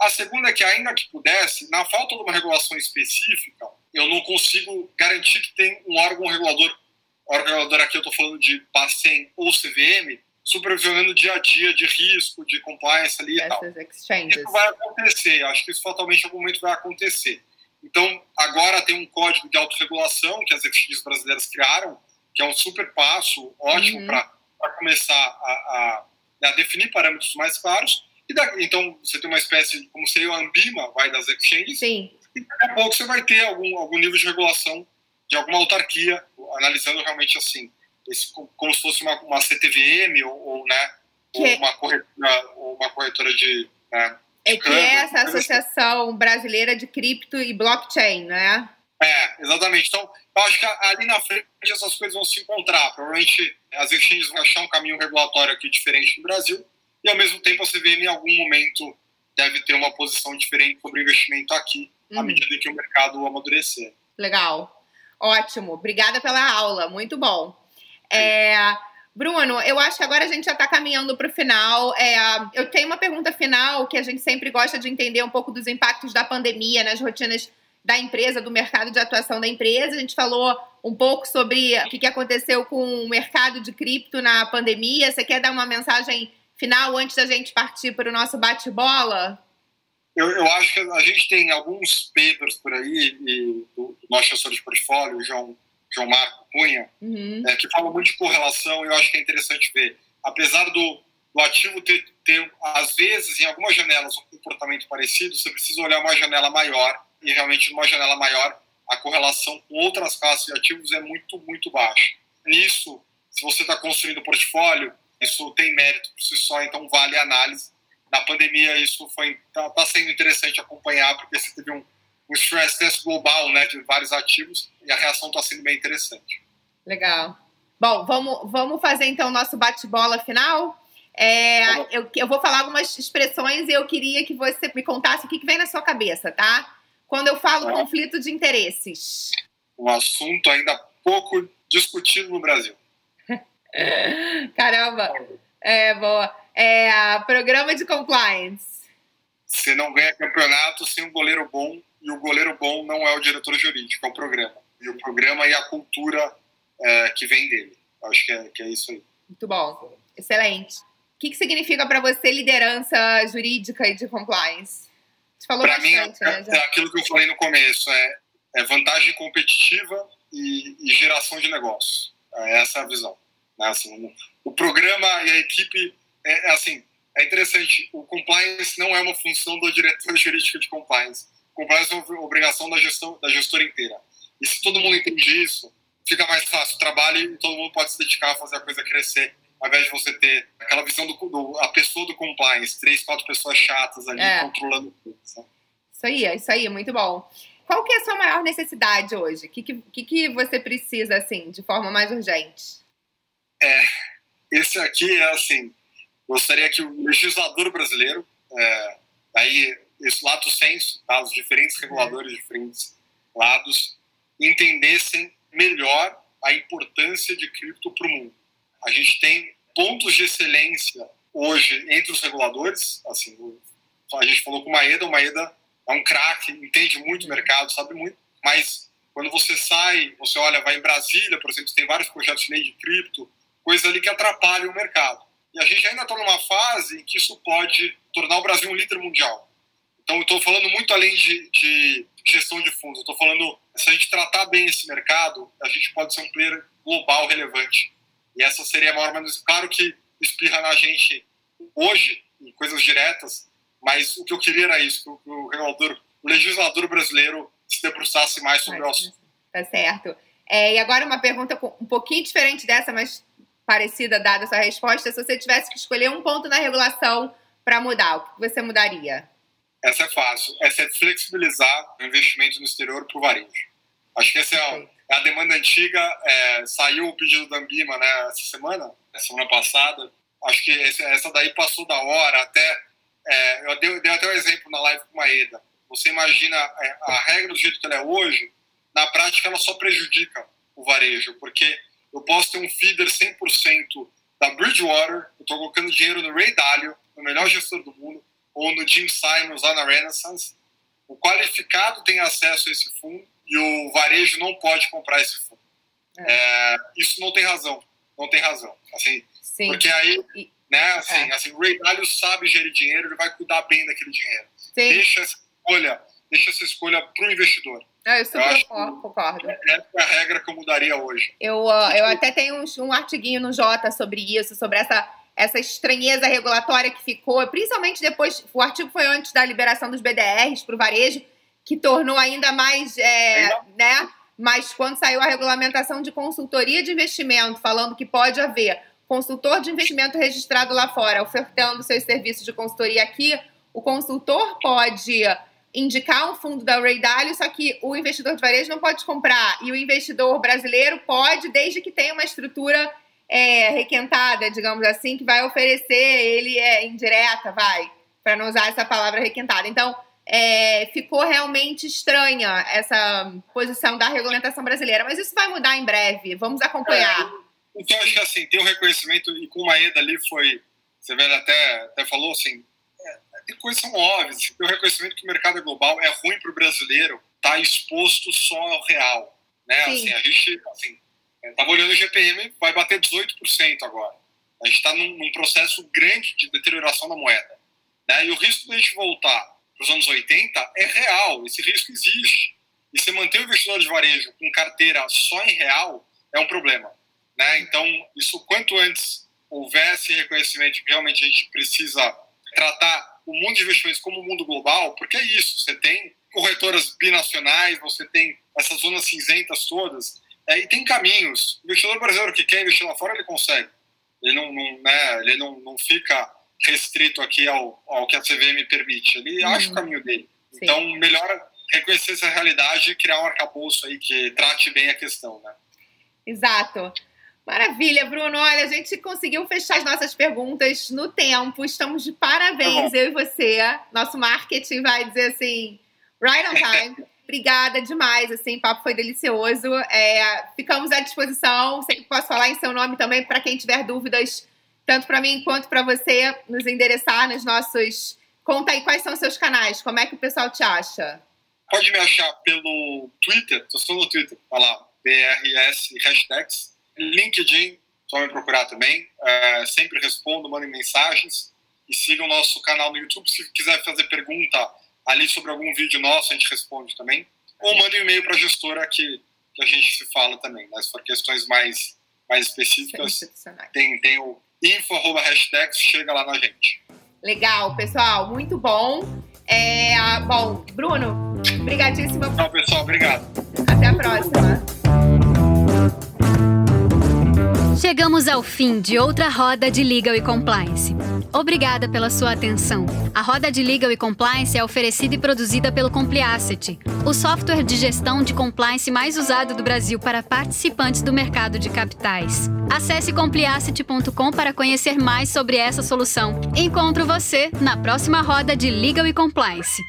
A segunda é que, ainda que pudesse, na falta de uma regulação específica, eu não consigo garantir que tem um órgão regulador, órgão regulador aqui eu estou falando de Bacen ou CVM, supervisionando o dia a dia de risco, de compliance ali e tal. Exchanges. Isso vai acontecer, acho que isso fatalmente em algum momento vai acontecer. Então, agora tem um código de autorregulação que as exchanges brasileiras criaram, que é um super passo ótimo uhum. para começar a, a, a, definir parâmetros mais claros. Da, então, você tem uma espécie, como seria o Ambima, vai das exchanges. Sim. E daqui a pouco você vai ter algum, algum nível de regulação de alguma autarquia, analisando realmente assim esse, como se fosse uma, uma CTVM ou, ou né, ou é uma, corretora, ou uma corretora de. Né, é que é essa Associação Brasileira de Cripto e Blockchain, né? É, exatamente. Então, eu acho que ali na frente essas coisas vão se encontrar. Provavelmente as exchanges vão achar um caminho regulatório aqui diferente no Brasil e, ao mesmo tempo, a CVM em algum momento deve ter uma posição diferente sobre o investimento aqui, uhum. à medida que o mercado amadurecer. Legal. Ótimo. Obrigada pela aula. Muito bom. É, Bruno, eu acho que agora a gente já está caminhando para o final. É, eu tenho uma pergunta final que a gente sempre gosta de entender um pouco dos impactos da pandemia nas rotinas da empresa, do mercado de atuação da empresa. A gente falou um pouco sobre o que aconteceu com o mercado de cripto na pandemia. Você quer dar uma mensagem final antes da gente partir para o nosso bate-bola? Eu, eu, acho que a gente tem alguns papers por aí, e o nosso assessor de portfólio, o João João Marco Cunha, uhum. é, que fala muito de correlação e eu acho que é interessante ver. Apesar do, do ativo ter, ter, às vezes, em algumas janelas, um comportamento parecido, você precisa olhar uma janela maior e realmente numa janela maior a correlação com outras classes de ativos é muito, muito baixa. Nisso, se você está construindo portfólio, isso tem mérito por si só, então vale a análise. Na pandemia, isso está tá sendo interessante acompanhar, porque você teve um, um stress test global né, de vários ativos e a reação está sendo bem interessante. Legal. Bom, vamos, vamos fazer então o nosso bate-bola final. É, eu, eu, vou falar algumas expressões e eu queria que você me contasse o que, que vem na sua cabeça, tá? Quando eu falo é. conflito de interesses. Um assunto ainda pouco discutido no Brasil. Caramba! É, boa. É, programa de compliance. Você não ganha campeonato sem um goleiro bom, e o goleiro bom não é o diretor jurídico, é o programa. E o programa e a cultura é, que vem dele. Acho que é, que é isso aí. Muito bom. Excelente. O que, que significa para você liderança jurídica e de compliance? Você falou pra bastante, mim, é, né? É aquilo que eu falei no começo, é, é vantagem competitiva e, e geração de negócio. É essa a visão. Né? Assim, o, programa e a equipe, é, é, assim, é interessante, o compliance não é uma função do diretor jurídico de compliance. Compliance é uma obrigação da, gestão, da gestora inteira. E se todo mundo entende isso, fica mais fácil o trabalho e todo mundo pode se dedicar a fazer a coisa crescer, ao invés de você ter aquela visão do, do a pessoa do compliance, três, quatro pessoas chatas ali é. controlando tudo. Sabe? Isso aí, isso aí, muito bom. Qual que é a sua maior necessidade hoje? O que, que, que você precisa, assim, de forma mais urgente? É, esse aqui é assim, gostaria que o legislador brasileiro, é, aí esse lato senso, tá, os diferentes reguladores de diferentes lados, entendessem melhor a importância de cripto para o mundo. A gente tem pontos de excelência hoje entre os reguladores, assim, a gente falou com o Maeda, o Maeda é um craque, entende muito o mercado, sabe muito, mas quando você sai, você olha, vai em Brasília, por exemplo, tem vários projetos de lei de cripto, coisa ali que atrapalha o mercado. E a gente ainda está numa fase em que isso pode tornar o Brasil um líder mundial. Então, eu estou falando muito além de, de gestão de fundos. Estou falando, se a gente tratar bem esse mercado, a gente pode ser um player global relevante. E essa seria a maior mas Claro que espirra na gente hoje, em coisas diretas, mas o que eu queria era isso, que o, regulador, o legislador brasileiro se debruçasse mais sobre o assunto. Tá certo. É, e agora uma pergunta um pouquinho diferente dessa, mas parecida dada a sua resposta, se você tivesse que escolher um ponto na regulação para mudar, o que você mudaria? Essa é fácil. Essa é flexibilizar o investimento no exterior para o varejo. Acho que essa é a, é a demanda antiga. É, saiu o pedido da Ambima né, essa semana, semana passada. Acho que essa daí passou da hora. Até é, eu dei, dei, até um exemplo na live com a Eda. Você imagina é, a regra do jeito que ela é hoje, na prática ela só prejudica o varejo, porque eu posso ter um feeder 100% da Bridgewater, eu estou colocando dinheiro no Ray Dalio, o melhor gestor do mundo, ou no Jim Simons lá na Renaissance. O qualificado tem acesso a esse fundo e o varejo não pode comprar esse fundo. É. É, isso não tem razão, não tem razão. Assim, Sim. Porque aí, e, né, assim, é. assim, o Ray Dalio sabe gerir dinheiro, ele vai cuidar bem daquele dinheiro. Sim. Deixa essa escolha, deixa essa escolha para o investidor. Ah, eu super eu concordo. Essa é a regra que eu mudaria hoje. Eu, uh, eu até tenho um, um artiguinho no Jota sobre isso, sobre essa, essa estranheza regulatória que ficou, principalmente depois, o artigo foi antes da liberação dos BDRs para o varejo, que tornou ainda mais, é, né? Mas quando saiu a regulamentação de consultoria de investimento, falando que pode haver consultor de investimento registrado lá fora, ofertando seus serviços de consultoria aqui, o consultor pode indicar um fundo da Ray Dalio, só que o investidor de varejo não pode comprar e o investidor brasileiro pode, desde que tenha uma estrutura é, requentada, digamos assim, que vai oferecer ele é, indireta, vai, para não usar essa palavra requentada. Então, é, ficou realmente estranha essa posição da regulamentação brasileira, mas isso vai mudar em breve. Vamos acompanhar. É, então, acho que assim, tem um reconhecimento, e com o Maeda ali foi, você vê, até, até falou assim, tem coisas são óbvias. O reconhecimento que o mercado é global, é ruim para o brasileiro estar tá exposto só ao real. Né? Assim, a gente assim, estava olhando o GPM, vai bater 18% agora. A gente está num, num, processo grande de deterioração da moeda. Né? E o risco de a gente voltar para os anos 80 é real, esse risco existe. E você manter o investidor de varejo com carteira só em real é um problema. Né? Então, isso quanto antes houvesse reconhecimento que realmente a gente precisa tratar o mundo de investimentos como um mundo global, porque é isso, você tem corretoras binacionais, você tem essas zonas cinzentas todas, é, e tem caminhos. O investidor brasileiro que quer investir lá fora, ele consegue. Ele não, não né, ele não, não fica restrito aqui ao, ao que a CVM permite. Ele uhum. acha o caminho dele. Sim. Então, melhor reconhecer essa realidade e criar um arcabouço aí que trate bem a questão, né? Exato. Maravilha, Bruno. Olha, a gente conseguiu fechar as nossas perguntas no tempo. Estamos de parabéns, tá eu e você. Nosso marketing vai dizer assim, right on time. Obrigada demais, assim, o papo foi delicioso. É, ficamos à disposição. Sei que posso falar em seu nome também para quem tiver dúvidas, tanto para mim quanto para você, nos endereçar nos nossos. Conta aí quais são os seus canais, como é que o pessoal te acha? Pode me achar pelo Twitter, eu sou no Twitter, tá lá, BRS Hashtags. LinkedIn, só me procurar também. É, sempre respondo, mandem mensagens. E sigam o nosso canal no YouTube. Se quiser fazer pergunta ali sobre algum vídeo nosso, a gente responde também. Ou manda um e-mail para a gestora que, que a gente se fala também. Mas né? for questões mais, mais específicas, tem, tem o info, arroba, hashtags, chega lá na gente. Legal, pessoal, muito bom. É, bom, Bruno, obrigadíssimo. Tchau, pessoal, obrigado. Até a próxima. Chegamos ao fim de outra roda de Legal e Compliance. Obrigada pela sua atenção. A roda de Legal e Compliance é oferecida e produzida pelo Compliacity, o software de gestão de compliance mais usado do Brasil para participantes do mercado de capitais. Acesse compliacity.com para conhecer mais sobre essa solução. Encontro você na próxima roda de Legal e Compliance.